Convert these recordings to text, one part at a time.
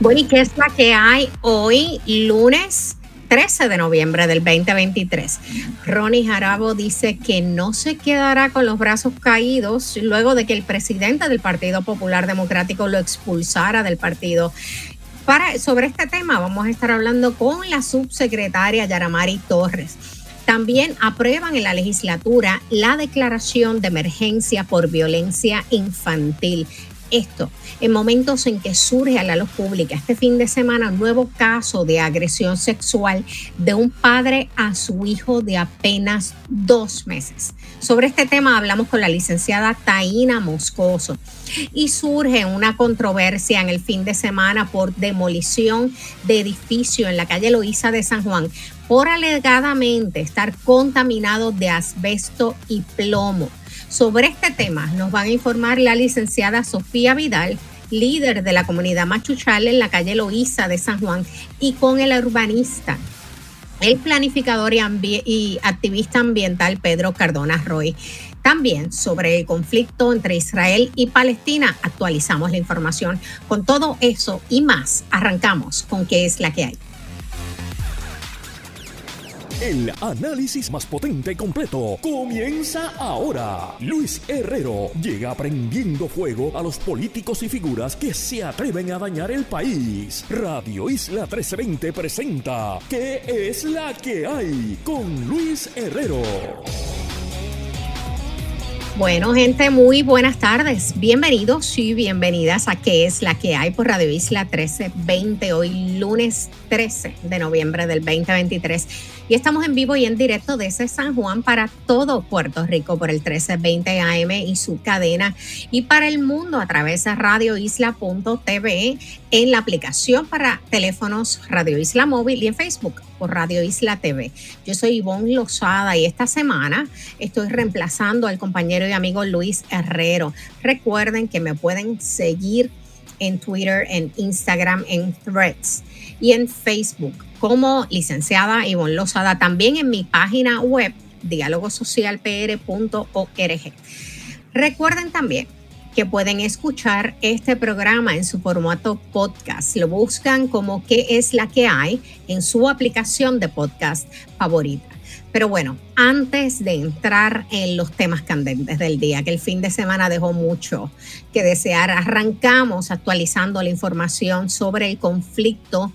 Bueno, ¿y qué es la que hay hoy, lunes 13 de noviembre del 2023? Ronnie Jarabo dice que no se quedará con los brazos caídos luego de que el presidente del Partido Popular Democrático lo expulsara del partido. Para, sobre este tema vamos a estar hablando con la subsecretaria Yaramari Torres. También aprueban en la legislatura la declaración de emergencia por violencia infantil esto en momentos en que surge a la luz pública este fin de semana un nuevo caso de agresión sexual de un padre a su hijo de apenas dos meses. Sobre este tema hablamos con la licenciada Taina Moscoso y surge una controversia en el fin de semana por demolición de edificio en la calle Loíza de San Juan por alegadamente estar contaminado de asbesto y plomo. Sobre este tema nos van a informar la licenciada Sofía Vidal, líder de la comunidad Machuchal en la calle Loíza de San Juan, y con el urbanista, el planificador y, activista ambiental Pedro Cardona Roy. También sobre el conflicto entre Israel y Palestina actualizamos la información. Con todo eso y más, arrancamos con qué es la que hay. El análisis más potente y completo comienza ahora. Luis Herrero llega prendiendo fuego a los políticos y figuras que se atreven a dañar el país. Radio Isla 1320 presenta ¿Qué es la que hay? con Luis Herrero. Bueno, gente, muy buenas tardes. Bienvenidos y bienvenidas a ¿Qué es la que hay por Radio Isla 1320? Hoy lunes 13 de noviembre del 2023. Y estamos en vivo y en directo desde San Juan para todo Puerto Rico por el 1320 AM y su cadena. Y para el mundo a través de radioisla.tv en la aplicación para teléfonos Radio Isla Móvil y en Facebook por Radio Isla TV. Yo soy Ivonne Lozada y esta semana estoy reemplazando al compañero y amigo Luis Herrero. Recuerden que me pueden seguir en Twitter, en Instagram, en Threads y en Facebook como licenciada Ivonne Lozada. También en mi página web dialogosocialpr.org. Recuerden también que pueden escuchar este programa en su formato podcast. Lo buscan como qué es la que hay en su aplicación de podcast favorita. Pero bueno, antes de entrar en los temas candentes del día, que el fin de semana dejó mucho que desear, arrancamos actualizando la información sobre el conflicto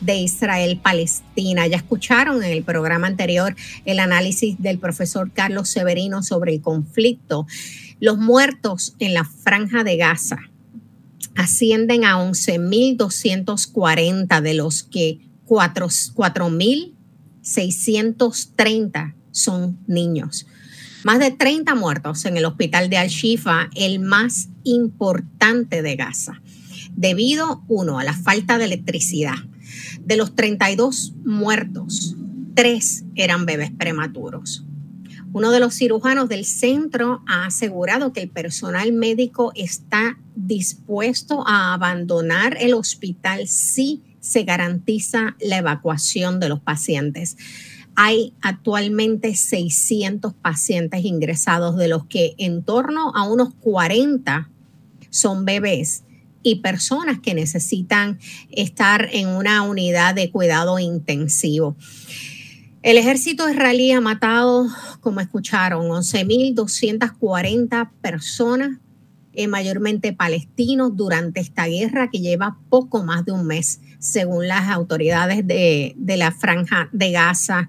de Israel-Palestina. Ya escucharon en el programa anterior el análisis del profesor Carlos Severino sobre el conflicto. Los muertos en la franja de Gaza ascienden a 11.240, de los que 4.630 son niños. Más de 30 muertos en el hospital de Al-Shifa, el más importante de Gaza, debido, uno, a la falta de electricidad. De los 32 muertos, tres eran bebés prematuros. Uno de los cirujanos del centro ha asegurado que el personal médico está dispuesto a abandonar el hospital si se garantiza la evacuación de los pacientes. Hay actualmente 600 pacientes ingresados, de los que en torno a unos 40 son bebés y personas que necesitan estar en una unidad de cuidado intensivo. El ejército israelí ha matado, como escucharon, 11.240 personas, eh, mayormente palestinos, durante esta guerra que lleva poco más de un mes, según las autoridades de, la franja de Gaza.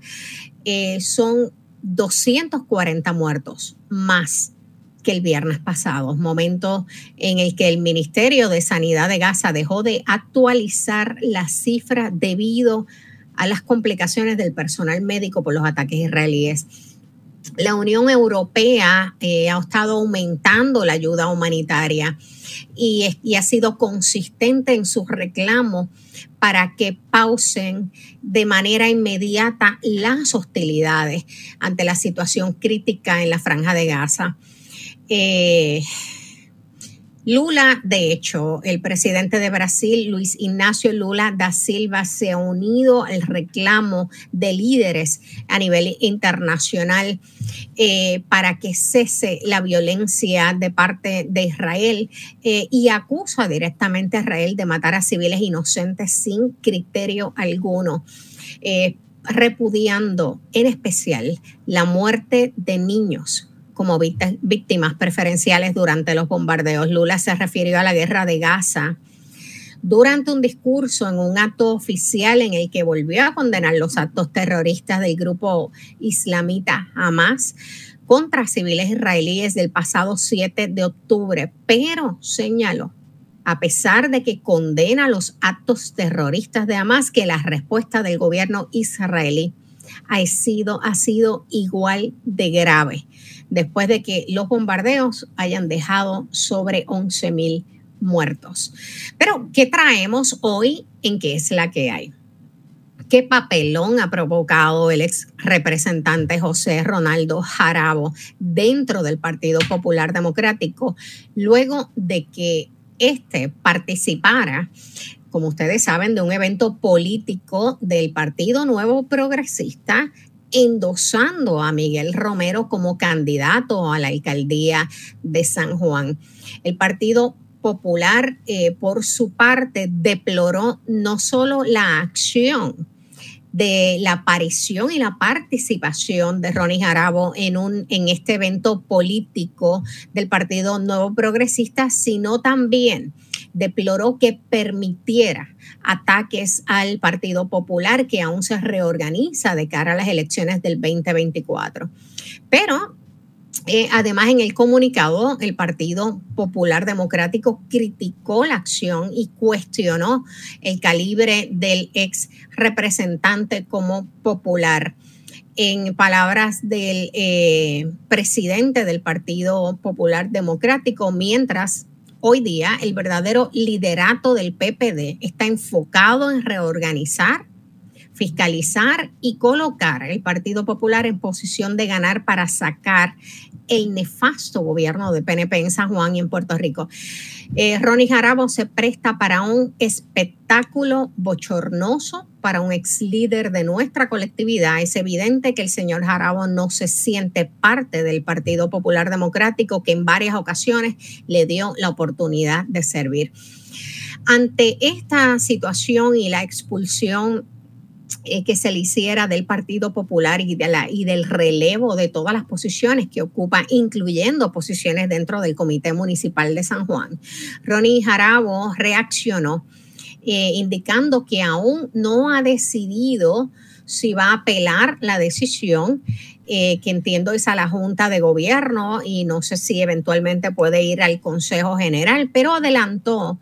Eh, son 240 muertos más que el viernes pasado, momento en el que el Ministerio de Sanidad de Gaza dejó de actualizar las cifras debido a las complicaciones del personal médico por los ataques israelíes. La Unión Europea eh, ha estado aumentando la ayuda humanitaria y, ha sido consistente en sus reclamos para que pausen de manera inmediata las hostilidades ante la situación crítica en la franja de Gaza. Eh, Lula, de hecho, el presidente de Brasil, Luis Ignacio Lula da Silva, se ha unido al reclamo de líderes a nivel internacional eh, para que cese la violencia de parte de Israel eh, y acusa directamente a Israel de matar a civiles inocentes sin criterio alguno. Repudiando en especial la muerte de niños como víctimas preferenciales durante los bombardeos. Lula se refirió a la guerra de Gaza durante un discurso en un acto oficial en el que volvió a condenar los actos terroristas del grupo islamita Hamas contra civiles israelíes del pasado 7 de octubre, pero señaló, a pesar de que condena los actos terroristas de Hamas, que la respuesta del gobierno israelí ha sido, ha sido igual de grave después de que los bombardeos hayan dejado sobre 11 mil muertos. Pero, ¿qué traemos hoy en qué es la que hay? ¿Qué papelón ha provocado el ex representante José Ronaldo Jarabo dentro del Partido Popular Democrático luego de que éste participara como ustedes saben, de un evento político del Partido Nuevo Progresista endosando a Miguel Romero como candidato a la alcaldía de San Juan. El Partido Popular, eh, por su parte, deploró no solo la acción, de la aparición y la participación de Ronnie Jarabo en, un, en este evento político del Partido Nuevo Progresista, sino también deploró que permitiera ataques al Partido Popular que aún se reorganiza de cara a las elecciones del 2024. Pero eh, además, en el comunicado, el Partido Popular Democrático criticó la acción y cuestionó el calibre del ex representante como popular. En palabras del eh, presidente del Partido Popular Democrático, mientras hoy día el verdadero liderato del PPD está enfocado en reorganizar, fiscalizar y colocar el Partido Popular en posición de ganar para sacar el nefasto gobierno de PNP en San Juan y en Puerto Rico. Eh, Ronnie Jarabo se presta para un espectáculo bochornoso para un ex líder de nuestra colectividad. Es evidente que el señor Jarabo no se siente parte del Partido Popular Democrático que en varias ocasiones le dio la oportunidad de servir. Ante esta situación y la expulsión eh, que se le hiciera del Partido Popular y, del relevo de todas las posiciones que ocupa, incluyendo posiciones dentro del Comité Municipal de San Juan. Ronnie Jarabo reaccionó eh, indicando que aún no ha decidido si va a apelar la decisión, eh, que entiendo es a la Junta de Gobierno y no sé si eventualmente puede ir al Consejo General, pero adelantó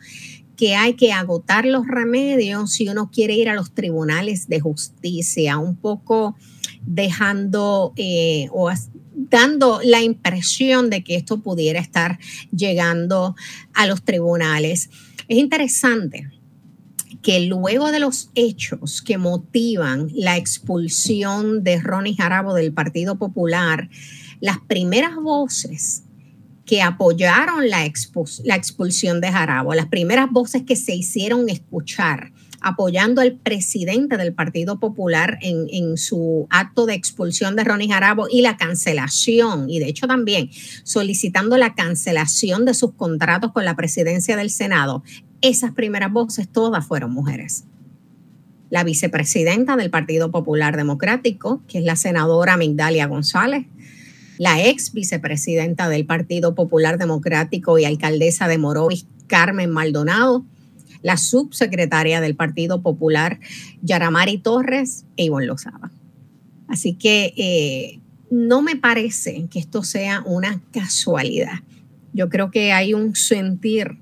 que hay que agotar los remedios si uno quiere ir a los tribunales de justicia, un poco dejando eh, o dando la impresión de que esto pudiera estar llegando a los tribunales. Es interesante que luego de los hechos que motivan la expulsión de Ronnie Jarabo del Partido Popular, las primeras voces que apoyaron la, expulsión de Jarabo, las primeras voces que se hicieron escuchar apoyando al presidente del Partido Popular en, en, su acto de expulsión de Ronnie Jarabo y la cancelación, y de hecho también solicitando la cancelación de sus contratos con la presidencia del Senado, esas primeras voces todas fueron mujeres. La vicepresidenta del Partido Popular Democrático, que es la senadora Migdalia González, la ex vicepresidenta del Partido Popular Democrático y alcaldesa de Morovis, Carmen Maldonado, la subsecretaria del Partido Popular, Yaramari Torres e Ivonne Lozada. Así que eh, no me parece que esto sea una casualidad. Yo creo que hay un sentir,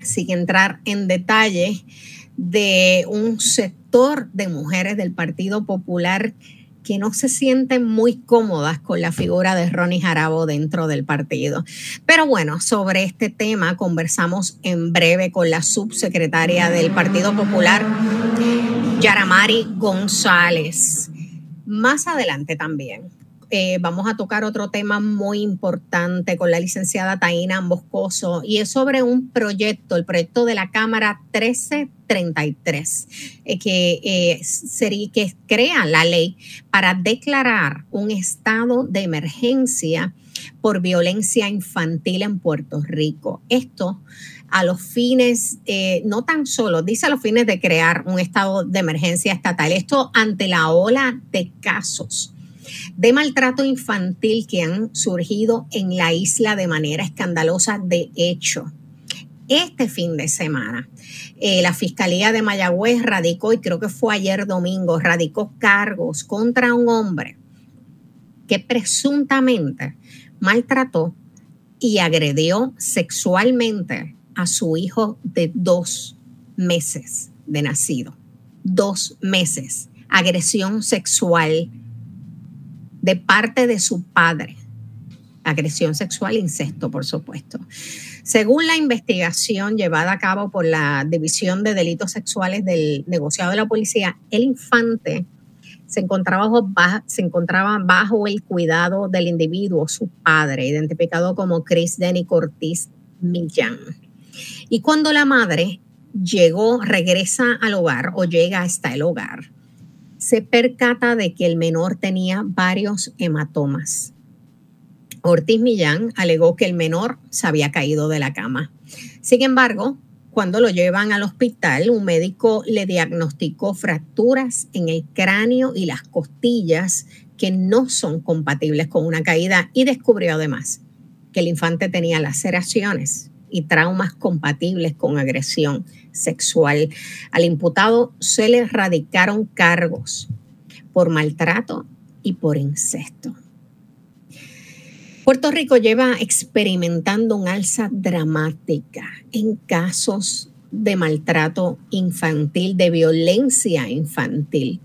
sin entrar en detalle, de un sector de mujeres del Partido Popular que no se sienten muy cómodas con la figura de Ronnie Jarabo dentro del partido. Pero bueno, sobre este tema conversamos en breve con la subsecretaria del Partido Popular, Yaramari González. Más adelante también eh, vamos a tocar otro tema muy importante con la licenciada Taina Boscoso y es sobre un proyecto, el proyecto de la Cámara 1333, eh, que, eh, sería, que crea la ley para declarar un estado de emergencia por violencia infantil en Puerto Rico. Esto a los fines, eh, no tan solo, dice a los fines de crear un estado de emergencia estatal, esto ante la ola de casos de maltrato infantil que han surgido en la isla de manera escandalosa. De hecho, este fin de semana, eh, la Fiscalía de Mayagüez radicó, y creo que fue ayer domingo, radicó cargos contra un hombre que presuntamente maltrató y agredió sexualmente a su hijo de dos meses de nacido. Dos meses. Agresión sexual de parte de su padre. Agresión sexual, incesto, por supuesto. Según la investigación llevada a cabo por la División de Delitos Sexuales del negociado de la policía, el infante se encontraba bajo, se bajo el cuidado del individuo, su padre, identificado como Chris Denny Cortiz Millán. Y cuando la madre llegó, regresa al hogar o llega hasta el hogar, se percata de que el menor tenía varios hematomas. Ortiz Millán alegó que el menor se había caído de la cama. Sin embargo, cuando lo llevan al hospital, un médico le diagnosticó fracturas en el cráneo y las costillas que no son compatibles con una caída y descubrió además que el infante tenía laceraciones y traumas compatibles con agresión sexual. Al imputado se le radicaron cargos por maltrato y por incesto. Puerto Rico lleva experimentando un alza dramática en casos de maltrato infantil, de violencia infantil.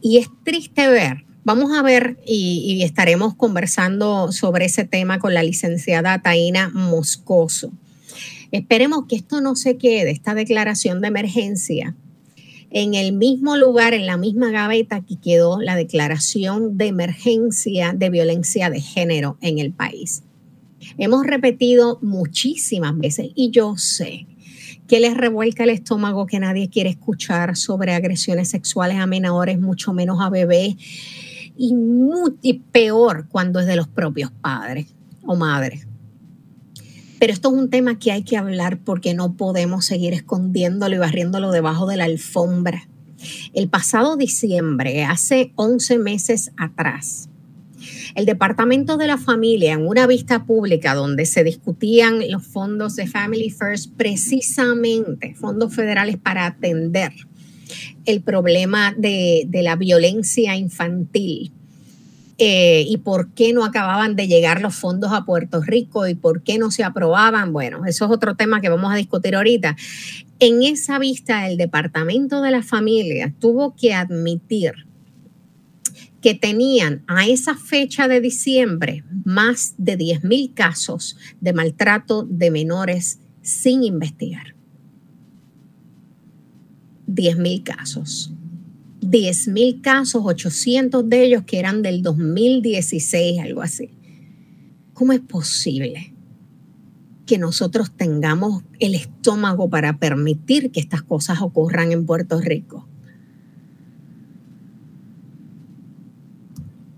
Y es triste ver Vamos a ver y, estaremos conversando sobre ese tema con la licenciada Taina Moscoso. Esperemos que esto no se quede, esta declaración de emergencia, en el mismo lugar, en la misma gaveta que quedó la declaración de emergencia de violencia de género en el país. Hemos repetido muchísimas veces y yo sé que les revuelca el estómago que nadie quiere escuchar sobre agresiones sexuales a menores, mucho menos a bebés y, muy, peor cuando es de los propios padres o madres. Pero esto es un tema que hay que hablar porque no podemos seguir escondiéndolo y barriéndolo debajo de la alfombra. El pasado diciembre, hace 11 meses atrás, el Departamento de la Familia, en una vista pública donde se discutían los fondos de Family First, precisamente fondos federales para atender el problema de, la violencia infantil. Eh, y por qué no acababan de llegar los fondos a Puerto Rico y por qué no se aprobaban. Bueno, eso es otro tema que vamos a discutir ahorita. En esa vista, el Departamento de la Familia tuvo que admitir que tenían a esa fecha de diciembre más de 10.000 casos de maltrato de menores sin investigar. 10.000 casos. 10.000 casos, 800 de ellos que eran del 2016, algo así. ¿Cómo es posible que nosotros tengamos el estómago para permitir que estas cosas ocurran en Puerto Rico?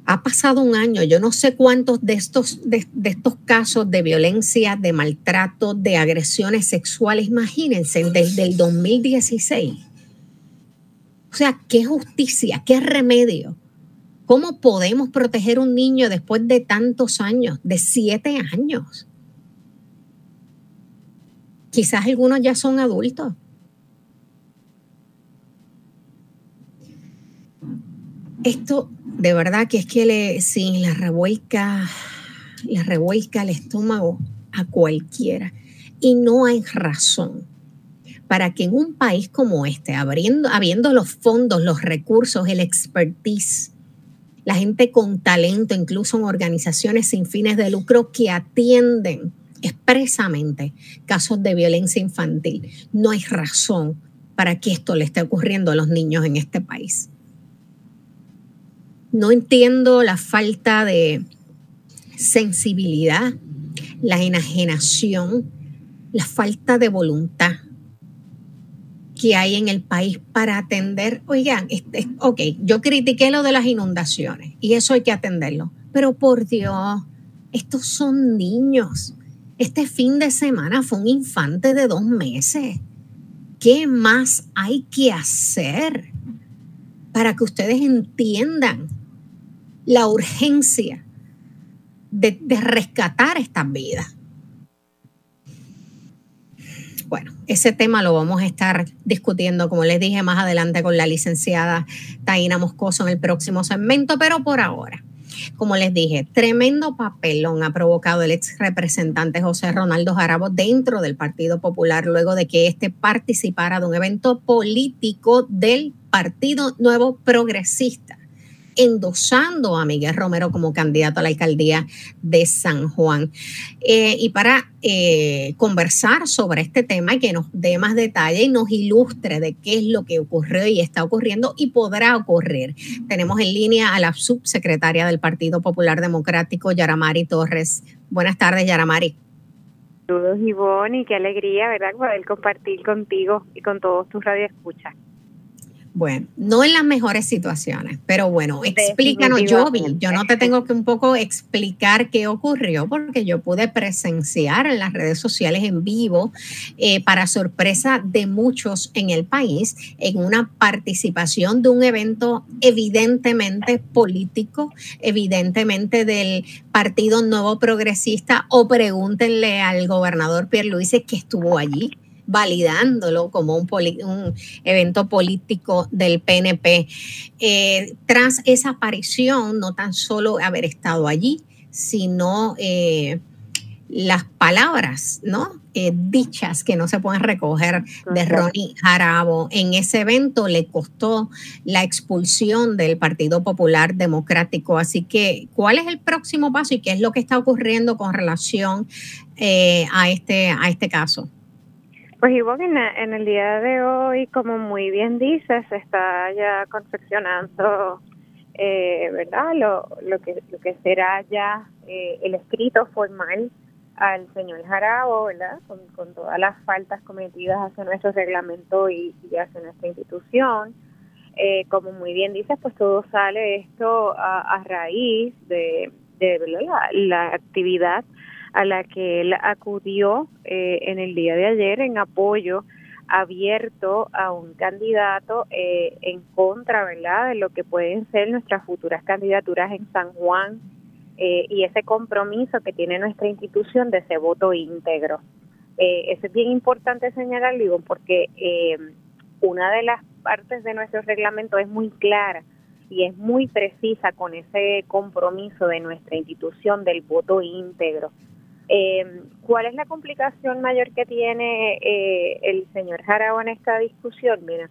Ha pasado un año, yo no sé cuántos de estos, de, estos casos de violencia, de maltrato, de agresiones sexuales, imagínense, desde el 2016 o sea, ¿qué justicia? ¿Qué remedio? ¿Cómo podemos proteger un niño después de tantos años, de siete años? Quizás algunos ya son adultos. Esto de verdad que es que le, sí, le revuelca, le revuelca el estómago a cualquiera. Y no hay razón para que en un país como este, abriendo, habiendo los fondos, los recursos, el expertise, la gente con talento, incluso en organizaciones sin fines de lucro que atienden expresamente casos de violencia infantil, no hay razón para que esto le esté ocurriendo a los niños en este país. no entiendo la falta de sensibilidad, la enajenación, la falta de voluntad hay en el país para atender. Oigan, este, ok, yo critiqué lo de las inundaciones y eso hay que atenderlo, pero por Dios, estos son niños. Este fin de semana fue un infante de dos meses. ¿Qué más hay que hacer para que ustedes entiendan la urgencia de, de rescatar estas vidas? Ese tema lo vamos a estar discutiendo, como les dije, más adelante con la licenciada Taina Moscoso en el próximo segmento, pero por ahora. Como les dije, tremendo papelón ha provocado el ex representante José Ronaldo Jarabo dentro del Partido Popular luego de que éste participara de un evento político del Partido Nuevo Progresista endosando a Miguel Romero como candidato a la alcaldía de San Juan. Eh, y para eh, conversar sobre este tema y que nos dé más detalle y nos ilustre de qué es lo que ocurrió y está ocurriendo y podrá ocurrir. Tenemos en línea a la subsecretaria del Partido Popular Democrático, Yaramari Torres. Buenas tardes, Yaramari. Saludos, Ivonne, y qué alegría, ¿verdad?, poder compartir contigo y con todos tus radioescuchas. Bueno, no en las mejores situaciones, pero bueno, explícanos, yo yo no te tengo que un poco explicar qué ocurrió porque yo pude presenciar en las redes sociales en vivo, eh, para sorpresa de muchos en el país, en una participación de un evento evidentemente político, evidentemente del Partido Nuevo Progresista, o pregúntenle al gobernador Pierluisi que estuvo allí validándolo como un, un evento político del PNP. Eh, tras esa aparición, no tan solo haber estado allí, sino eh, las palabras, ¿no? Eh, dichas que no se pueden recoger de Ronnie Jarabo. En ese evento le costó la expulsión del Partido Popular Democrático. Así que, ¿cuál es el próximo paso y qué es lo que está ocurriendo con relación a, este, a este caso? Pues Ivonne, en, el día de hoy, como muy bien dices, se está ya confeccionando, eh, ¿verdad? Lo, lo, que, lo que será ya eh, el escrito formal al señor Jarabo, ¿verdad? Con, todas las faltas cometidas hacia nuestro reglamento y, y hacia nuestra institución. Eh, como muy bien dices, pues todo sale esto a, raíz de, la actividad a la que él acudió eh, en el día de ayer en apoyo abierto a un candidato eh, en contra, ¿verdad?, de lo que pueden ser nuestras futuras candidaturas en San Juan eh, y ese compromiso que tiene nuestra institución de ese voto íntegro. eso es bien importante señalarlo, porque una de las partes de nuestro reglamento es muy clara y es muy precisa con ese compromiso de nuestra institución del voto íntegro. Eh, ¿Cuál es la complicación mayor que tiene eh, el señor Jarabo en esta discusión? Mira,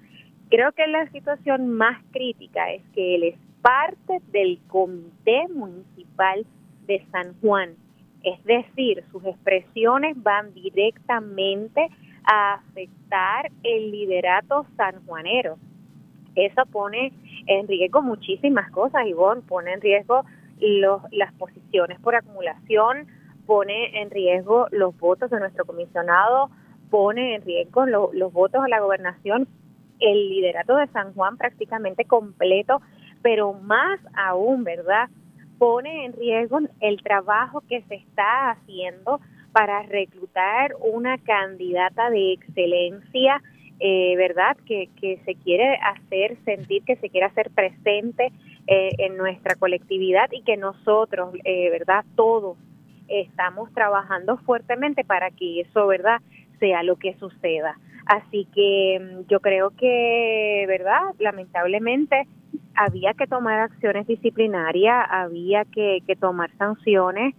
creo que la situación más crítica es que él es parte del Comité Municipal de San Juan. Es decir, sus expresiones van directamente a afectar el liderato sanjuanero. Eso pone en riesgo muchísimas cosas, Ivonne, pone en riesgo los, las posiciones por acumulación, pone en riesgo los votos de nuestro comisionado, pone en riesgo los votos a la gobernación, el liderato de San Juan prácticamente completo, pero más aún, ¿verdad? Pone en riesgo el trabajo que se está haciendo para reclutar una candidata de excelencia, eh, ¿verdad? Que, que se quiere hacer sentir, que se quiere hacer presente eh, en nuestra colectividad y que nosotros, eh, ¿verdad? Todos estamos trabajando fuertemente para que eso, ¿verdad?, sea lo que suceda. Así que mm, yo creo que, ¿verdad?, lamentablemente había que tomar acciones disciplinarias, había que, tomar sanciones.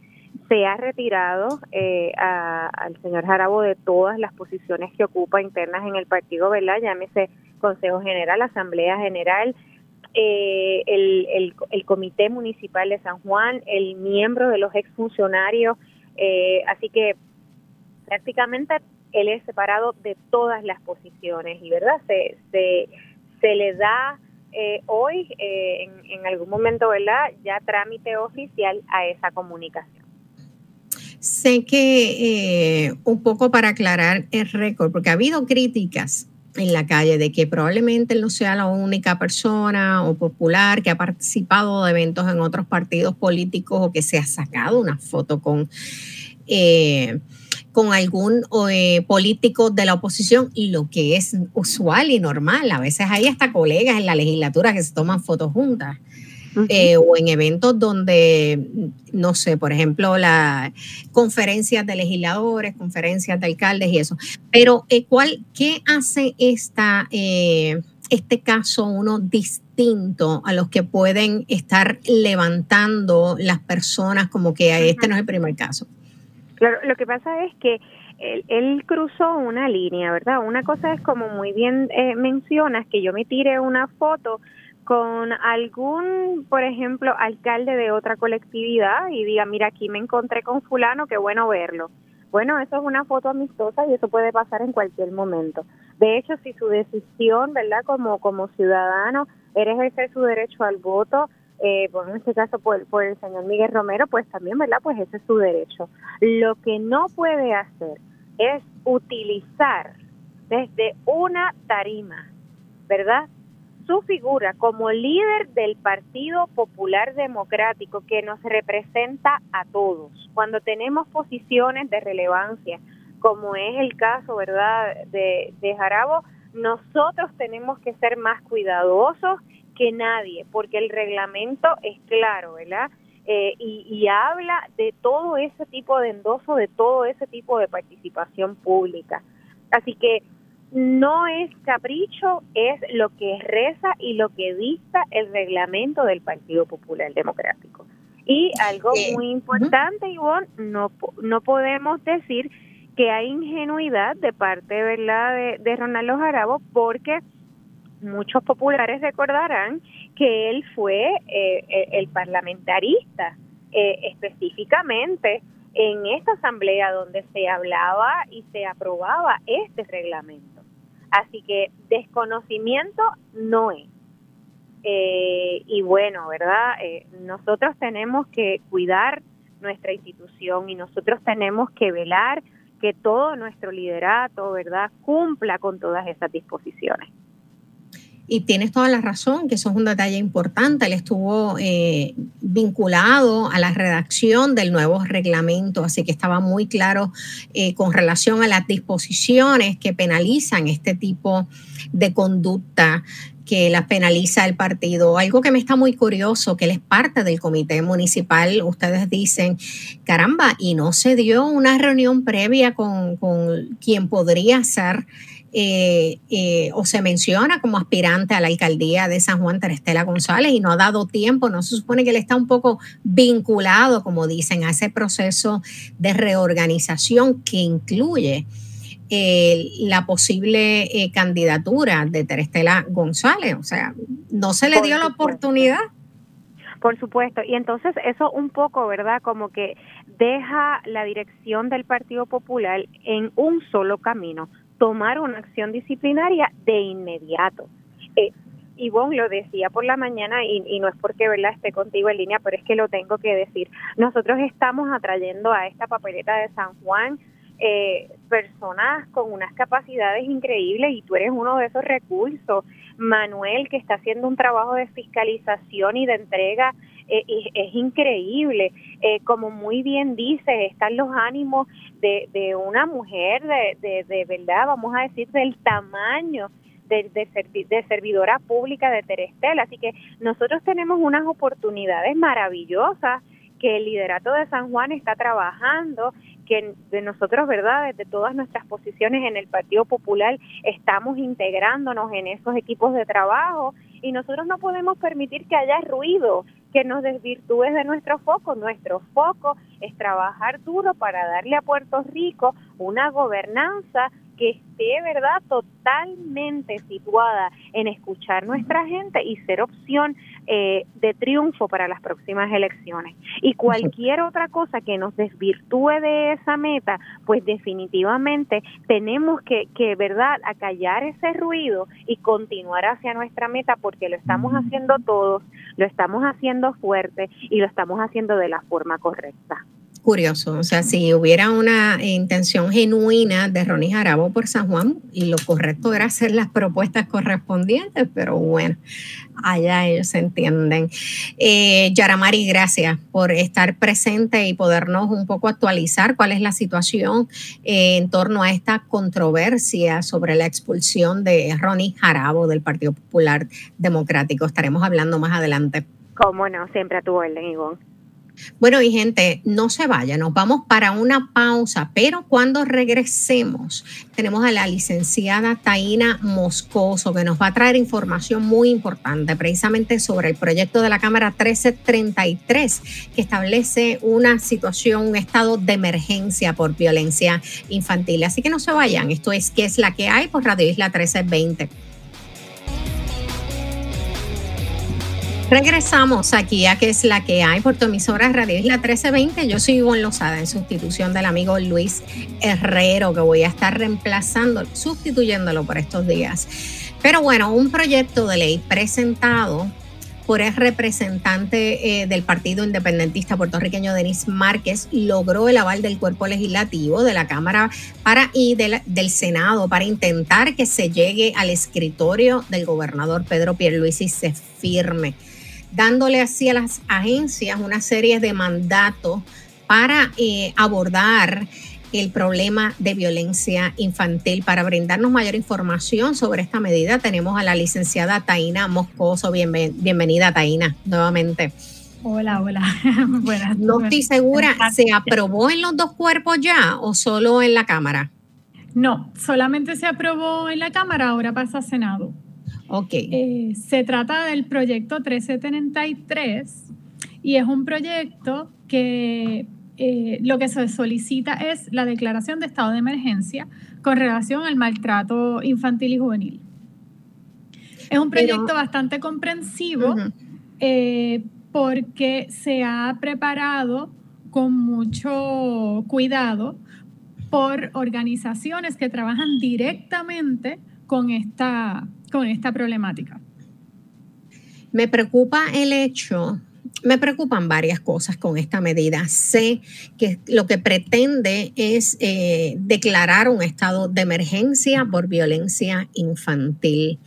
Se ha retirado eh, al señor Jarabo de todas las posiciones que ocupa internas en el partido, ¿verdad? Llámese Consejo General, Asamblea General, eh, el, el, Comité Municipal de San Juan, el miembro de los exfuncionarios, eh, así que prácticamente él es separado de todas las posiciones y verdad se, se, se le da eh, hoy, eh, en, algún momento, ¿verdad? Ya trámite oficial a esa comunicación. Sé que eh, un poco para aclarar el récord, porque ha habido críticas en la calle de que probablemente él no sea la única persona o popular que ha participado de eventos en otros partidos políticos o que se ha sacado una foto con con algún eh, político de la oposición lo que es usual y normal. A veces hay hasta colegas en la legislatura que se toman fotos juntas. Eh, o en eventos donde, no sé, por ejemplo, las conferencias de legisladores, conferencias de alcaldes y eso. Pero, eh, ¿cuál, ¿qué hace esta, este caso uno distinto a los que pueden estar levantando las personas como que este no es el primer caso? Claro, lo que pasa es que él, cruzó una línea, ¿verdad? Una cosa es como muy bien eh, mencionas, que yo me tire una foto con algún, por ejemplo, alcalde de otra colectividad y diga, mira, aquí me encontré con fulano, qué bueno verlo. Bueno, eso es una foto amistosa y eso puede pasar en cualquier momento. De hecho, si su decisión, ¿verdad? Como, como ciudadano, eres ejercer su derecho al voto, eh, en este caso por el señor Miguel Romero, pues también, ¿verdad? Pues ese es su derecho. Lo que no puede hacer es utilizar desde una tarima, ¿verdad? Su figura como líder del Partido Popular Democrático que nos representa a todos. Cuando tenemos posiciones de relevancia, como es el caso, ¿verdad?, de, de Jarabo, nosotros tenemos que ser más cuidadosos que nadie, porque el reglamento es claro, ¿verdad? Eh, y, habla de todo ese tipo de endoso, de todo ese tipo de participación pública. Así que no es capricho, es lo que reza y lo que dicta el reglamento del Partido Popular Democrático. Y algo muy importante, Ivonne, no, no podemos decir que hay ingenuidad de parte ¿verdad? De, de Ronaldo Jarabo porque muchos populares recordarán que él fue eh, eh, el parlamentarista eh, específicamente en esta asamblea donde se hablaba y se aprobaba este reglamento. Así que desconocimiento no es. y bueno, ¿verdad? nosotros tenemos que cuidar nuestra institución y nosotros tenemos que velar que todo nuestro liderato, ¿verdad?, cumpla con todas esas disposiciones. Y tienes toda la razón, que eso es un detalle importante. Él estuvo eh, vinculado a la redacción del nuevo reglamento, así que estaba muy claro eh, con relación a las disposiciones que penalizan este tipo de conducta que las penaliza el partido. Algo que me está muy curioso, que él es parte del comité municipal, ustedes dicen, caramba, y no se dio una reunión previa con, con quien podría ser eh, eh, o se menciona como aspirante a la alcaldía de San Juan, Terestela González, y no ha dado tiempo, no se supone que él está un poco vinculado, como dicen, a ese proceso de reorganización que incluye eh, la posible candidatura de Terestela González. O sea, no se le dio la oportunidad. Por supuesto, y entonces eso un poco, ¿verdad? Como que deja la dirección del Partido Popular en un solo camino, tomar una acción disciplinaria de inmediato. Eh, Ivonne lo decía por la mañana y, no es porque ¿verdad? esté contigo en línea, pero es que lo tengo que decir. Nosotros estamos atrayendo a esta papeleta de San Juan eh, personas con unas capacidades increíbles y tú eres uno de esos recursos. Manuel, que está haciendo un trabajo de fiscalización y de entrega eh, es, increíble. Eh, como muy bien dice, están los ánimos de, de una mujer de, de, verdad, vamos a decir, del tamaño de, de, servidora pública de Terestel. Así que nosotros tenemos unas oportunidades maravillosas que el liderato de San Juan está trabajando, que de nosotros, ¿verdad? Desde todas nuestras posiciones en el Partido Popular estamos integrándonos en esos equipos de trabajo y nosotros no podemos permitir que haya ruido, que nos desvirtúe de nuestro foco. Nuestro foco es trabajar duro para darle a Puerto Rico una gobernanza que esté, ¿verdad?, totalmente situada en escuchar nuestra gente y ser opción eh, de triunfo para las próximas elecciones. Y cualquier otra cosa que nos desvirtúe de esa meta, pues definitivamente tenemos que, que, ¿verdad?, acallar ese ruido y continuar hacia nuestra meta porque lo estamos haciendo todos, lo estamos haciendo fuerte y lo estamos haciendo de la forma correcta curioso. O sea, si hubiera una intención genuina de Ronnie Jarabo por San Juan, y lo correcto era hacer las propuestas correspondientes, pero bueno, allá ellos se entienden. Eh, Yaramari, gracias por estar presente y podernos un poco actualizar cuál es la situación eh, en torno a esta controversia sobre la expulsión de Ronnie Jarabo del Partido Popular Democrático. Estaremos hablando más adelante. Cómo no, siempre a tu orden. Bueno, y gente, no se vaya, nos vamos para una pausa, pero cuando regresemos tenemos a la licenciada Taina Moscoso que nos va a traer información muy importante precisamente sobre el proyecto de la Cámara 1333 que establece una situación, un estado de emergencia por violencia infantil. Así que no se vayan, esto es ¿Qué es la que hay? por Radio Isla 1320. Regresamos aquí a que es la que hay por tu emisora Radio Isla 1320. Yo soy Ivonne Lozada en sustitución del amigo Luis Herrero, que voy a estar reemplazando, sustituyéndolo por estos días. Pero bueno, un proyecto de ley presentado por el representante eh, del Partido Independentista puertorriqueño Denis Márquez logró el aval del cuerpo legislativo de la Cámara para, y del Senado para intentar que se llegue al escritorio del gobernador Pedro Pierluisi y se firme dándole así a las agencias una serie de mandatos para eh, abordar el problema de violencia infantil. Para brindarnos mayor información sobre esta medida, tenemos a la licenciada Taina Moscoso. bienvenida, Taina, nuevamente. Hola, hola. Buenas. No estoy segura, ¿se aprobó en los dos cuerpos ya o solo en la Cámara? No, solamente se aprobó en la Cámara, ahora pasa a Senado. Ok. Eh, se trata del proyecto 1333 y es un proyecto que eh, lo que se solicita es la declaración de estado de emergencia con relación al maltrato infantil y juvenil. Es un proyecto bastante comprensivo eh, porque se ha preparado con mucho cuidado por organizaciones que trabajan directamente con esta, con esta problemática? Me preocupa el hecho, me preocupan varias cosas con esta medida. Sé que lo que pretende es eh, declarar un estado de emergencia por violencia infantil.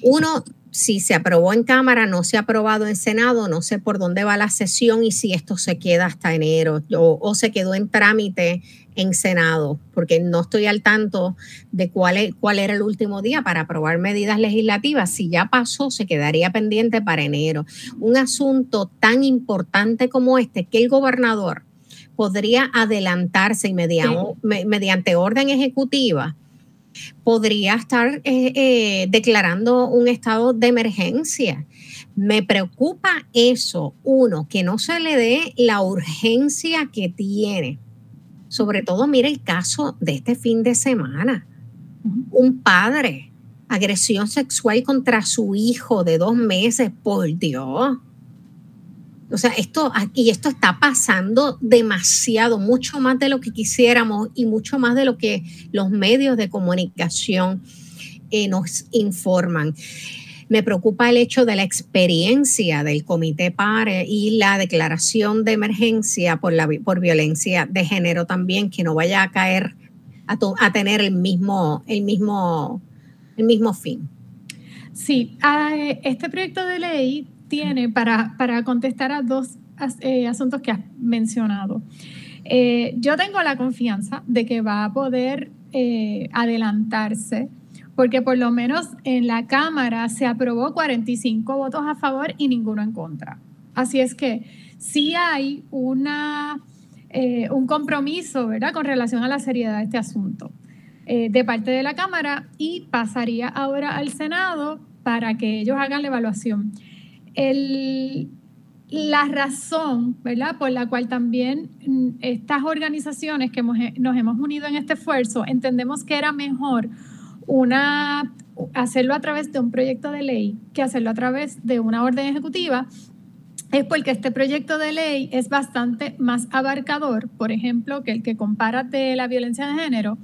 Uno, si se aprobó en Cámara, no se ha aprobado en Senado, no sé por dónde va la sesión y si esto se queda hasta enero o se quedó en trámite en Senado, porque no estoy al tanto de cuál, es, cuál era el último día para aprobar medidas legislativas. Si ya pasó, se quedaría pendiente para enero. Un asunto tan importante como este, que el gobernador podría adelantarse y mediante, orden ejecutiva, podría estar eh, eh, declarando un estado de emergencia. Me preocupa eso, uno, que no se le dé la urgencia que tiene sobre todo, mire el caso de este fin de semana. Un padre, agresión sexual contra su hijo de dos meses, por Dios. O sea, esto, y esto está pasando demasiado, mucho más de lo que quisiéramos y mucho más de lo que los medios de comunicación eh, nos informan. Me preocupa el hecho de la experiencia del Comité PARE y la declaración de emergencia por, la, por violencia de género también, que no vaya a caer a, tener el mismo, el, mismo, el mismo fin. Sí, ah, este proyecto de ley tiene para, para contestar a dos eh, asuntos que has mencionado. Eh, yo tengo la confianza de que va a poder eh, adelantarse porque por lo menos en la Cámara se aprobó 45 votos a favor y ninguno en contra. Así es que sí hay una, eh, un compromiso ¿verdad? con relación a la seriedad de este asunto eh, de parte de la Cámara y pasaría ahora al Senado para que ellos hagan la evaluación. La razón, ¿verdad? Por la cual también mm, estas organizaciones que nos hemos unido en este esfuerzo, entendemos que era mejor una, hacerlo a través de un proyecto de ley que hacerlo a través de una orden ejecutiva, es porque este proyecto de ley es bastante más abarcador, por ejemplo, que el que compara de la violencia de género,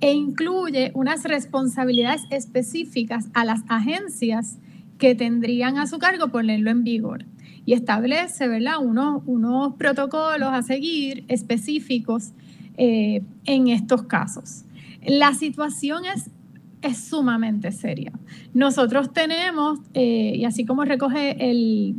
e incluye unas responsabilidades específicas a las agencias que tendrían a su cargo ponerlo en vigor y establece. Unos, unos protocolos a seguir específicos eh, en estos casos. La situación es, es sumamente seria. Nosotros tenemos, eh, y así como recoge el,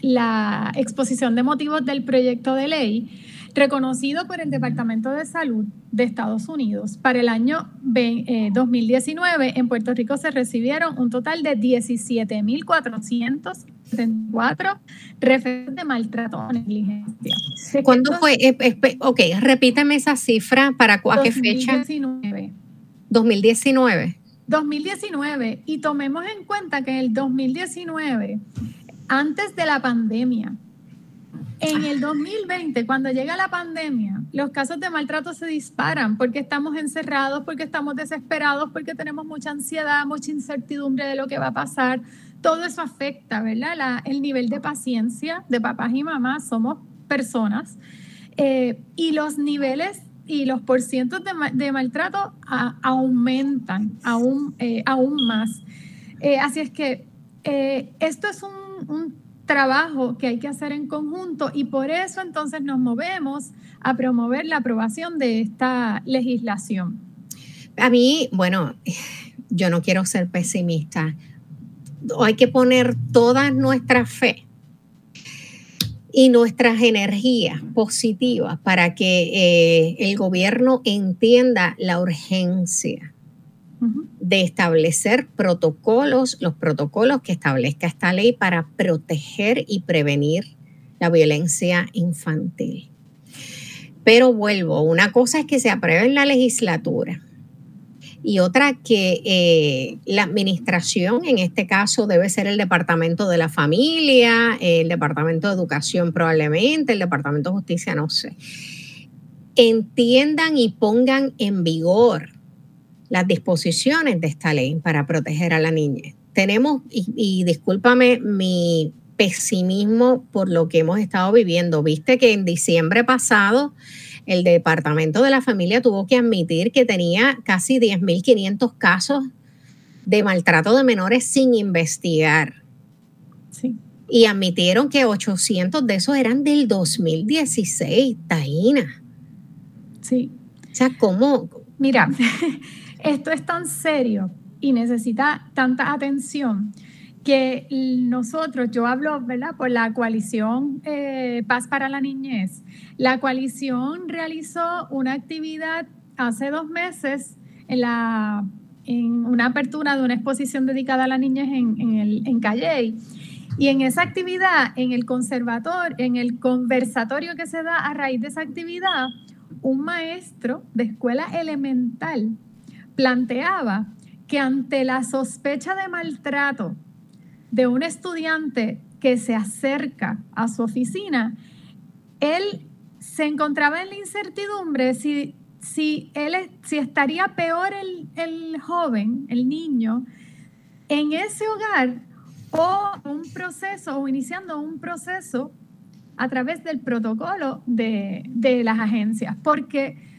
la exposición de motivos del proyecto de ley, reconocido por el Departamento de Salud de Estados Unidos. Para el año 2019 eh, en Puerto Rico se recibieron un total de 17.474 referentes de maltrato o negligencia. ¿Cuándo fue? Eh, ok, repítame esa cifra, ¿para a qué fecha? 2019. 2019. 2019. Y tomemos en cuenta que en el 2019, antes de la pandemia, en el 2020, cuando llega la pandemia, los casos de maltrato se disparan porque estamos encerrados, porque estamos desesperados, porque tenemos mucha ansiedad, mucha incertidumbre de lo que va a pasar. Todo eso afecta, ¿verdad? el nivel de paciencia de papás y mamás, somos personas. Eh, y los niveles y los porcientos de, maltrato aumentan aún, eh, aún más. Eh, así es que esto es un trabajo que hay que hacer en conjunto y por eso entonces nos movemos a promover la aprobación de esta legislación. A mí, bueno, yo no quiero ser pesimista. Hay que poner toda nuestra fe y nuestras energías positivas para que eh, el gobierno entienda la urgencia de establecer protocolos, los protocolos que establezca esta ley para proteger y prevenir la violencia infantil. Pero vuelvo, una cosa es que se apruebe en la legislatura y otra que eh, la administración, en este caso debe ser el Departamento de la Familia, el Departamento de Educación probablemente, el Departamento de Justicia, no sé, entiendan y pongan en vigor las disposiciones de esta ley para proteger a la niña. Tenemos, y, discúlpame mi pesimismo por lo que hemos estado viviendo. Viste que en diciembre pasado el Departamento de la Familia tuvo que admitir que tenía casi 10.500 casos de maltrato de menores sin investigar. Sí. Y admitieron que 800 de esos eran del 2016, Taina. Sí. O sea, ¿cómo? Mira, Esto es tan serio y necesita tanta atención que nosotros, yo hablo, ¿verdad? Por la coalición eh, Paz para la Niñez. La coalición realizó una actividad hace dos meses en, la, en una apertura de una exposición dedicada a la niñez en, en, el, en Calley. Y en esa actividad, en el conservatorio, en el conversatorio que se da a raíz de esa actividad, un maestro de escuela elemental planteaba que ante la sospecha de maltrato de un estudiante que se acerca a su oficina, él se encontraba en la incertidumbre si, si, él, si estaría peor el, el joven, el niño, en ese hogar o un proceso o iniciando un proceso a través del protocolo de, de las agencias, porque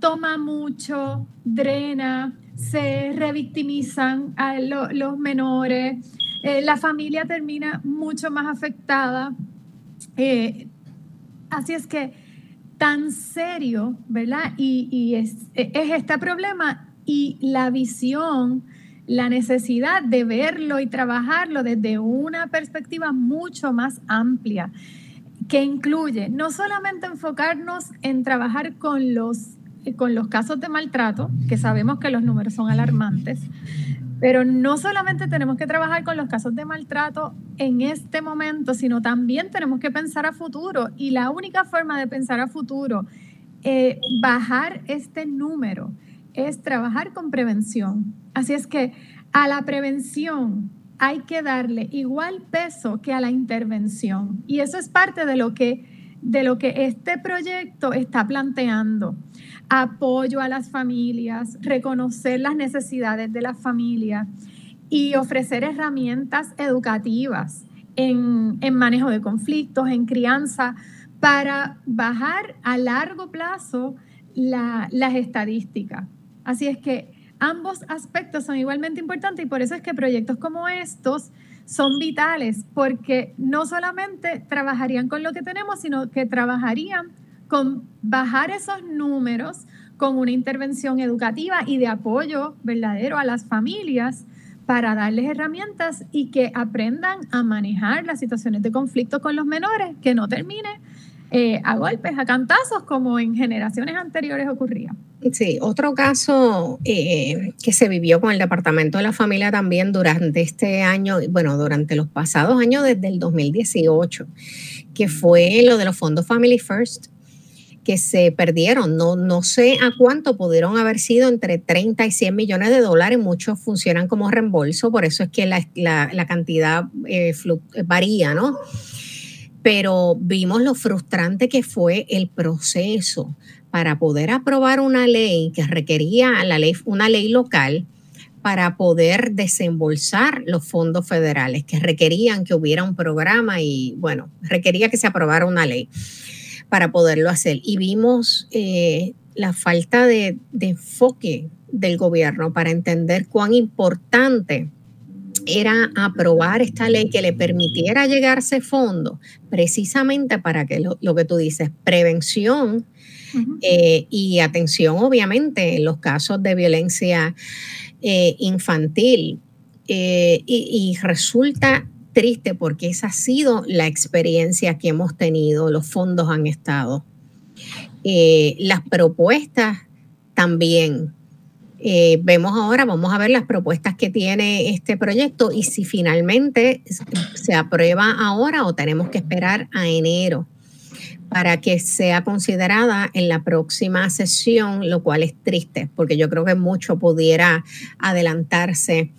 toma mucho, drena, se revictimizan a los menores, eh, la familia termina mucho más afectada. Eh, así es que tan serio, ¿verdad? Y, es, es, este problema y la visión, la necesidad de verlo y trabajarlo desde una perspectiva mucho más amplia, que incluye no solamente enfocarnos en trabajar con los con los casos de maltrato, que sabemos que los números son alarmantes, pero no solamente tenemos que trabajar con los casos de maltrato en este momento, sino también tenemos que pensar a futuro. Y la única forma de pensar a futuro, eh, bajar este número, es trabajar con prevención. Así es que a la prevención hay que darle igual peso que a la intervención. Y eso es parte de lo que, de lo que este proyecto está planteando. Apoyo a las familias, reconocer las necesidades de las familias y ofrecer herramientas educativas en, manejo de conflictos, en crianza, para bajar a largo plazo las estadísticas. Así es que ambos aspectos son igualmente importantes y por eso es que proyectos como estos son vitales, porque no solamente trabajarían con lo que tenemos, sino que trabajarían con bajar esos números con una intervención educativa y de apoyo verdadero a las familias para darles herramientas y que aprendan a manejar las situaciones de conflicto con los menores, que no termine eh, a golpes, a cantazos, como en generaciones anteriores ocurría. Sí, otro caso eh, que se vivió con el Departamento de la Familia también durante este año, bueno, durante los pasados años desde el 2018, que fue lo de los fondos Family First, que se perdieron. No, no sé a cuánto pudieron haber sido entre 30 y 100 millones de dólares. Muchos funcionan como reembolso, por eso es que la, cantidad eh, varía, ¿no? Pero vimos lo frustrante que fue el proceso para poder aprobar una ley que requería la ley, una ley local para poder desembolsar los fondos federales, que requerían que hubiera un programa y, bueno, requería que se aprobara una ley para poderlo hacer. Y vimos eh, la falta de, enfoque del gobierno para entender cuán importante era aprobar esta ley que le permitiera llegarse fondo, precisamente para que lo, que tú dices, prevención eh, y atención, obviamente, en los casos de violencia eh, infantil. y, y, resulta triste porque esa ha sido la experiencia que hemos tenido, los fondos han estado. Eh, las propuestas también. Eh, vemos ahora, vamos a ver las propuestas que tiene este proyecto y si finalmente se aprueba ahora o tenemos que esperar a enero para que sea considerada en la próxima sesión, lo cual es triste, porque yo creo que mucho pudiera adelantarse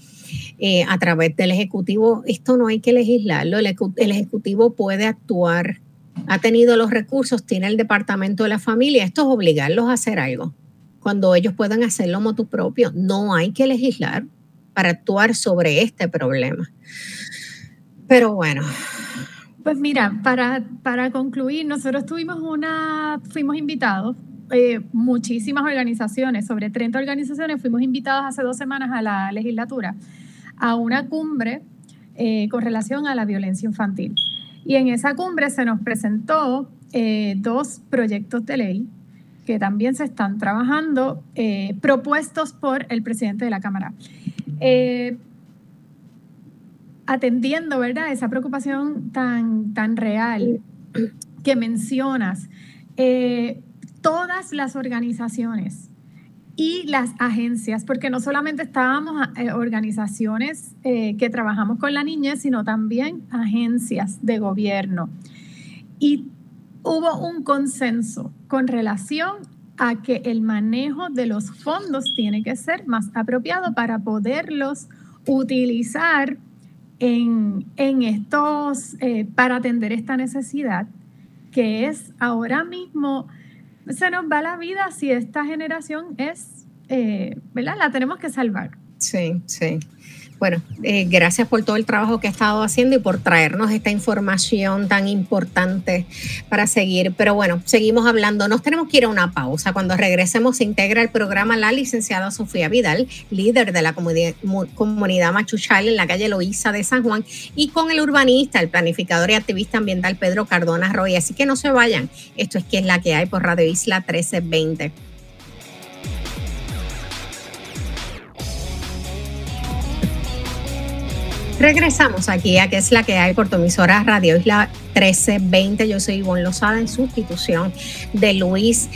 eh, a través del Ejecutivo. Esto no hay que legislarlo, el, Ejecutivo puede actuar, ha tenido los recursos, tiene el Departamento de la Familia, esto es obligarlos a hacer algo. Cuando ellos puedan hacerlo motu propio, no hay que legislar para actuar sobre este problema. Pero bueno, pues mira, para, para concluir, nosotros tuvimos una, fuimos invitados, eh, muchísimas organizaciones, sobre 30 organizaciones, fuimos invitados hace dos semanas a la legislatura a una cumbre eh, con relación a la violencia infantil. Y en esa cumbre se nos presentó eh, dos proyectos de ley que también se están trabajando, eh, propuestos por el presidente de la Cámara. atendiendo, ¿verdad?, esa preocupación tan, tan real que mencionas, todas las organizaciones y las agencias, porque no solamente estábamos eh, organizaciones eh, que trabajamos con la niñez, sino también agencias de gobierno. Y hubo un consenso con relación a que el manejo de los fondos tiene que ser más apropiado para poderlos utilizar en, estos, eh, para atender esta necesidad, que es ahora mismo se nos va la vida si esta generación es, eh, ¿verdad? La tenemos que salvar. Sí, sí. Bueno, eh, gracias por todo el trabajo que ha estado haciendo y por traernos esta información tan importante para seguir. Pero bueno, seguimos hablando. Nos tenemos que ir a una pausa. Cuando regresemos se integra el programa la licenciada Sofía Vidal, líder de la comunidad, comunidad Machuchal en la calle Loíza de San Juan, y con el urbanista, el planificador y activista ambiental Pedro Cardona Roy. Así que no se vayan. Esto es que es la que hay por Radio Isla 1320. Regresamos aquí a que es la que hay por tu emisora Radio Isla 1320. Yo soy Ivonne Lozada en sustitución de Luis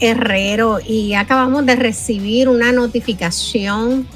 Herrero y acabamos de recibir una notificación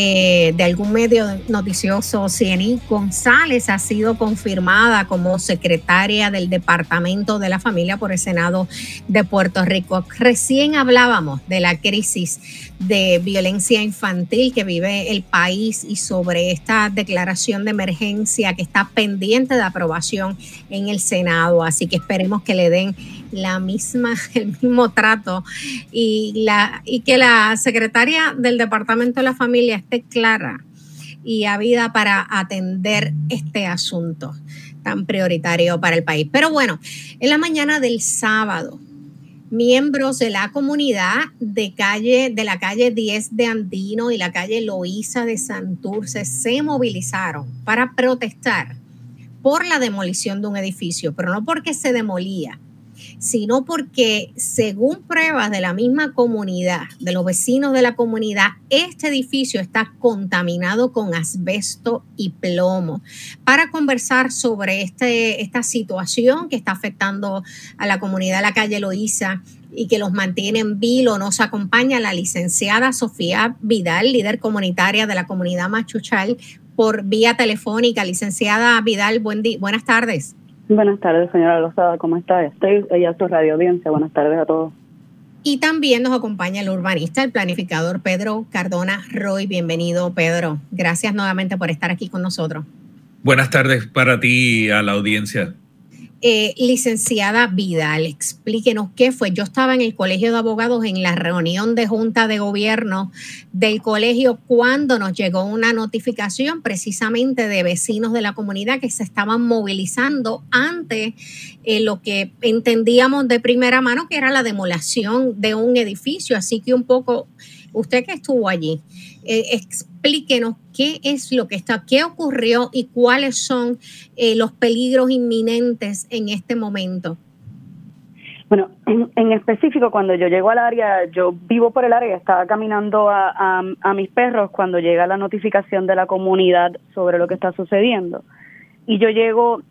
eh, de algún medio noticioso, Cieny González ha sido confirmada como secretaria del Departamento de la Familia por el Senado de Puerto Rico. Recién hablábamos de la crisis de violencia infantil que vive el país y sobre esta declaración de emergencia que está pendiente de aprobación en el Senado. Así que esperemos que le den la misma, el mismo trato y, la, y que la secretaria del Departamento de la Familia esté clara y habida para atender este asunto tan prioritario para el país. Pero bueno, en la mañana del sábado, miembros de la comunidad de calle de la calle 10 de Andino y la calle Loíza de Santurce se movilizaron para protestar por la demolición de un edificio, pero no porque se demolía, sino porque según pruebas de la misma comunidad, de los vecinos de la comunidad, este edificio está contaminado con asbesto y plomo. Para conversar sobre este, esta situación que está afectando a la comunidad de la calle Loíza, y que los mantiene en vilo, nos acompaña la licenciada Sofía Vidal, líder comunitaria de la comunidad Machuchal, por vía telefónica. Licenciada Vidal, buen buenas tardes. Buenas tardes, señora Lozada, ¿cómo está? Estoy ella su radio audiencia. Buenas tardes a todos. Y también nos acompaña el urbanista, el planificador Pedro Cardona Roy. Bienvenido, Pedro. Gracias nuevamente por estar aquí con nosotros. Buenas tardes para ti y a la audiencia. Eh, licenciada Vidal, explíquenos qué fue. Yo estaba en el Colegio de Abogados en la reunión de Junta de Gobierno del colegio cuando nos llegó una notificación precisamente de vecinos de la comunidad que se estaban movilizando ante eh, lo que entendíamos de primera mano que era la demolición de un edificio. Así que un poco usted que estuvo allí, eh, explíquenos qué es lo que está, qué ocurrió y cuáles son eh, los peligros inminentes en este momento. Bueno, en, específico, cuando yo llego al área, yo vivo por el área, estaba caminando a, a, mis perros cuando llega la notificación de la comunidad sobre lo que está sucediendo. Y yo llego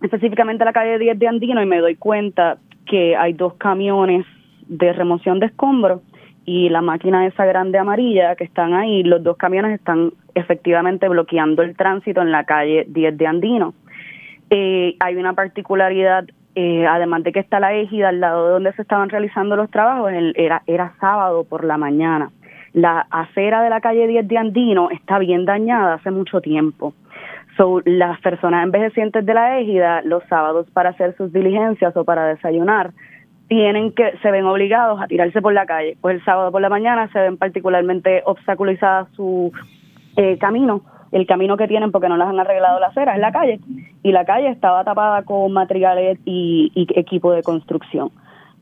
específicamente a la calle 10 de Andino y me doy cuenta que hay dos camiones de remoción de escombros y la máquina esa grande amarilla que están ahí, los dos camiones están efectivamente bloqueando el tránsito en la calle 10 de Andino. Eh, hay una particularidad, eh, además de que está la égida al lado de donde se estaban realizando los trabajos, era, era sábado por la mañana. La acera de la calle 10 de Andino está bien dañada hace mucho tiempo. So, las personas envejecientes de la égida, los sábados para hacer sus diligencias o para desayunar, tienen que se ven obligados a tirarse por la calle. Pues el sábado por la mañana se ven particularmente obstaculizadas su eh, camino, el camino que tienen porque no les han arreglado la acera en la calle y la calle estaba tapada con materiales y, equipo de construcción.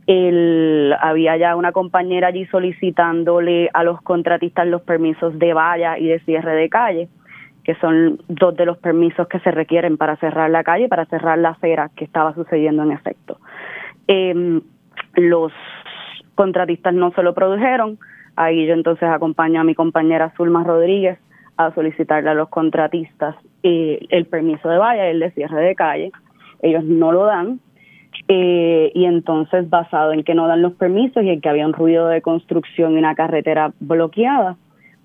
El, había ya una compañera allí solicitándole a los contratistas los permisos de valla y de cierre de calle, que son dos de los permisos que se requieren para cerrar la calle, para cerrar la acera que estaba sucediendo en efecto. Eh, los contratistas no se lo produjeron. Ahí yo entonces acompaño a mi compañera Zulma Rodríguez a solicitarle a los contratistas eh, el permiso de valla, el de cierre de calle. Ellos no lo dan. Eh, y entonces, basado en que no dan los permisos y en que había un ruido de construcción y una carretera bloqueada,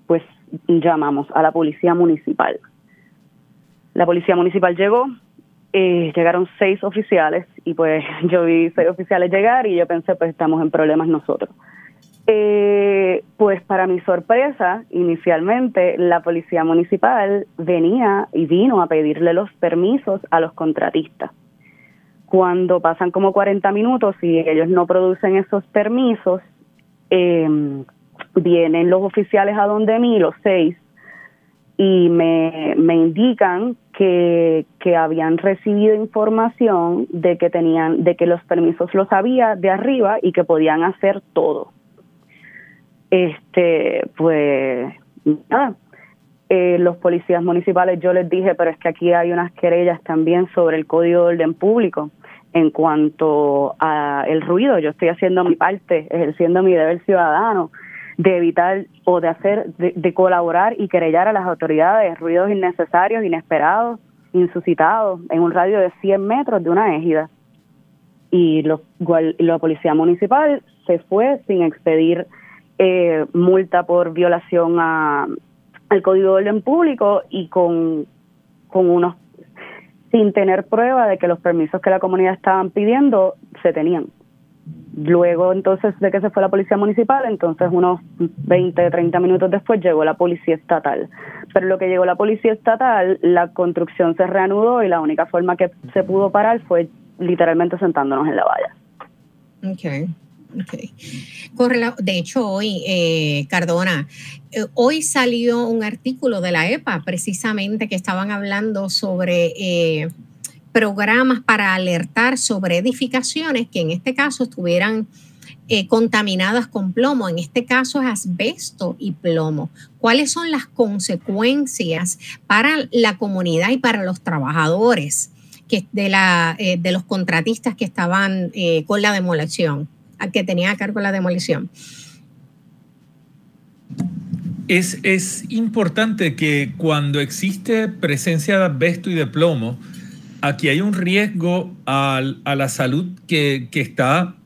pues llamamos a la policía municipal. La policía municipal llegó, eh, llegaron seis oficiales y pues yo vi seis oficiales llegar y yo pensé pues estamos en problemas nosotros. Eh, pues para mi sorpresa, inicialmente la policía municipal venía y vino a pedirle los permisos a los contratistas. Cuando pasan como 40 minutos y ellos no producen esos permisos, eh, vienen los oficiales a donde mí, los seis, y me, me indican que, que habían recibido información de que tenían, de que los permisos los había de arriba y que podían hacer todo. Este, pues nada, eh, los policías municipales yo les dije, pero es que aquí hay unas querellas también sobre el código de orden público en cuanto a el ruido. Yo estoy haciendo mi parte, ejerciendo mi deber ciudadano de evitar o de hacer, de, colaborar y querellar a las autoridades ruidos innecesarios, inesperados, insuscitados en un radio de 100 metros de una égida. Y lo, la policía municipal se fue sin expedir eh, multa por violación a, al Código de Orden Público y con, con unos sin tener prueba de que los permisos que la comunidad estaban pidiendo se tenían. Luego entonces de que se fue la policía municipal, entonces unos 20, 30 minutos después llegó la policía estatal. Pero lo que llegó la policía estatal, la construcción se reanudó y la única forma que se pudo parar fue literalmente sentándonos en la valla. Okay. Okay. De hecho, hoy, eh, Cardona, eh, hoy salió un artículo de la EPA precisamente que estaban hablando sobre eh, programas para alertar sobre edificaciones que en este caso estuvieran contaminadas con plomo. En este caso es asbesto y plomo. ¿Cuáles son las consecuencias para la comunidad y para los trabajadores que de, los contratistas que estaban con la demolición? que tenía a cargo la demolición. Es, es, importante que cuando existe presencia de asbesto y de plomo, aquí hay un riesgo a, a la salud que, está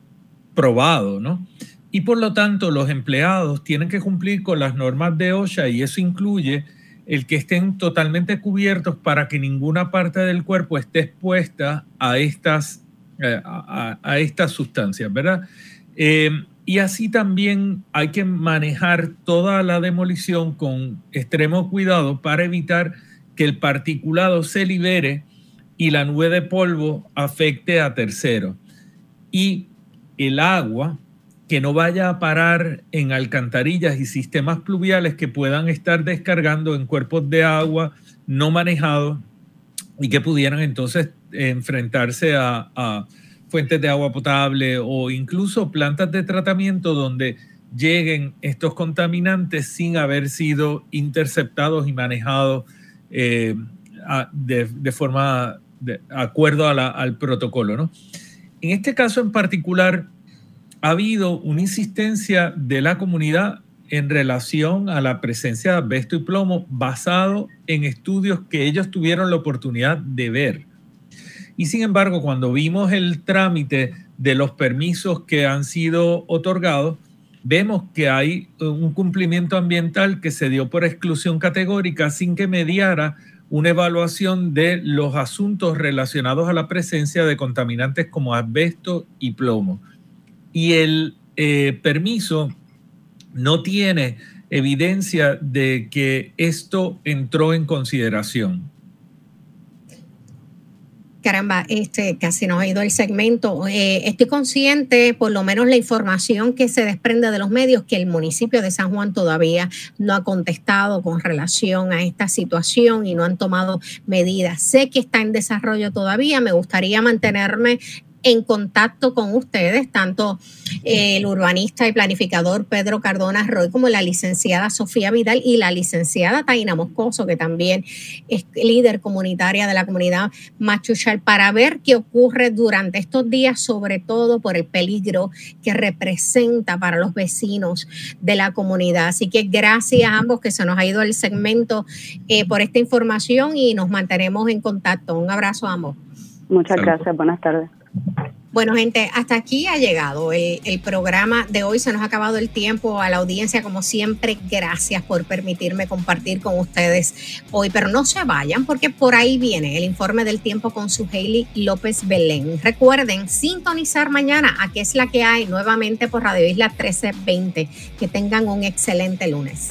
probado, ¿no? Y por lo tanto, los empleados tienen que cumplir con las normas de OSHA y eso incluye el que estén totalmente cubiertos para que ninguna parte del cuerpo esté expuesta a estas eh, a, estas sustancias, ¿verdad? Eh, y así también hay que manejar toda la demolición con extremo cuidado para evitar que el particulado se libere y la nube de polvo afecte a terceros. Y el agua que no vaya a parar en alcantarillas y sistemas pluviales que puedan estar descargando en cuerpos de agua no manejados y que pudieran entonces enfrentarse a, fuentes de agua potable o incluso plantas de tratamiento donde lleguen estos contaminantes sin haber sido interceptados y manejados eh, de, forma de acuerdo al protocolo. ¿no? En este caso en particular, ha habido una insistencia de la comunidad en relación a la presencia de asbesto y plomo basado en estudios que ellos tuvieron la oportunidad de ver. Y sin embargo, cuando vimos el trámite de los permisos que han sido otorgados, vemos que hay un cumplimiento ambiental que se dio por exclusión categórica sin que mediara una evaluación de los asuntos relacionados a la presencia de contaminantes como asbesto y plomo. Y el eh, permiso no tiene evidencia de que esto entró en consideración. Caramba, este casi nos ha ido el segmento. Eh, estoy consciente, por lo menos la información que se desprende de los medios, que el municipio de San Juan todavía no ha contestado con relación a esta situación y no han tomado medidas. Sé que está en desarrollo todavía. Me gustaría mantenerme en contacto con ustedes, tanto eh, el urbanista y planificador Pedro Cardona Roy como la licenciada Sofía Vidal y la licenciada Taina Moscoso, que también es líder comunitaria de la comunidad Machuchal, para ver qué ocurre durante estos días, sobre todo por el peligro que representa para los vecinos de la comunidad. Así que gracias a ambos que se nos ha ido el segmento eh, por esta información y nos mantenemos en contacto. Un abrazo a ambos. Muchas gracias, buenas tardes. Bueno, gente, hasta aquí ha llegado el, programa de hoy. Se nos ha acabado el tiempo a la audiencia, como siempre. Gracias por permitirme compartir con ustedes hoy. Pero no se vayan, porque por ahí viene el informe del tiempo con su Hailey López Belén. Recuerden sintonizar mañana a qué es la que hay nuevamente por Radio Isla 1320. Que tengan un excelente lunes.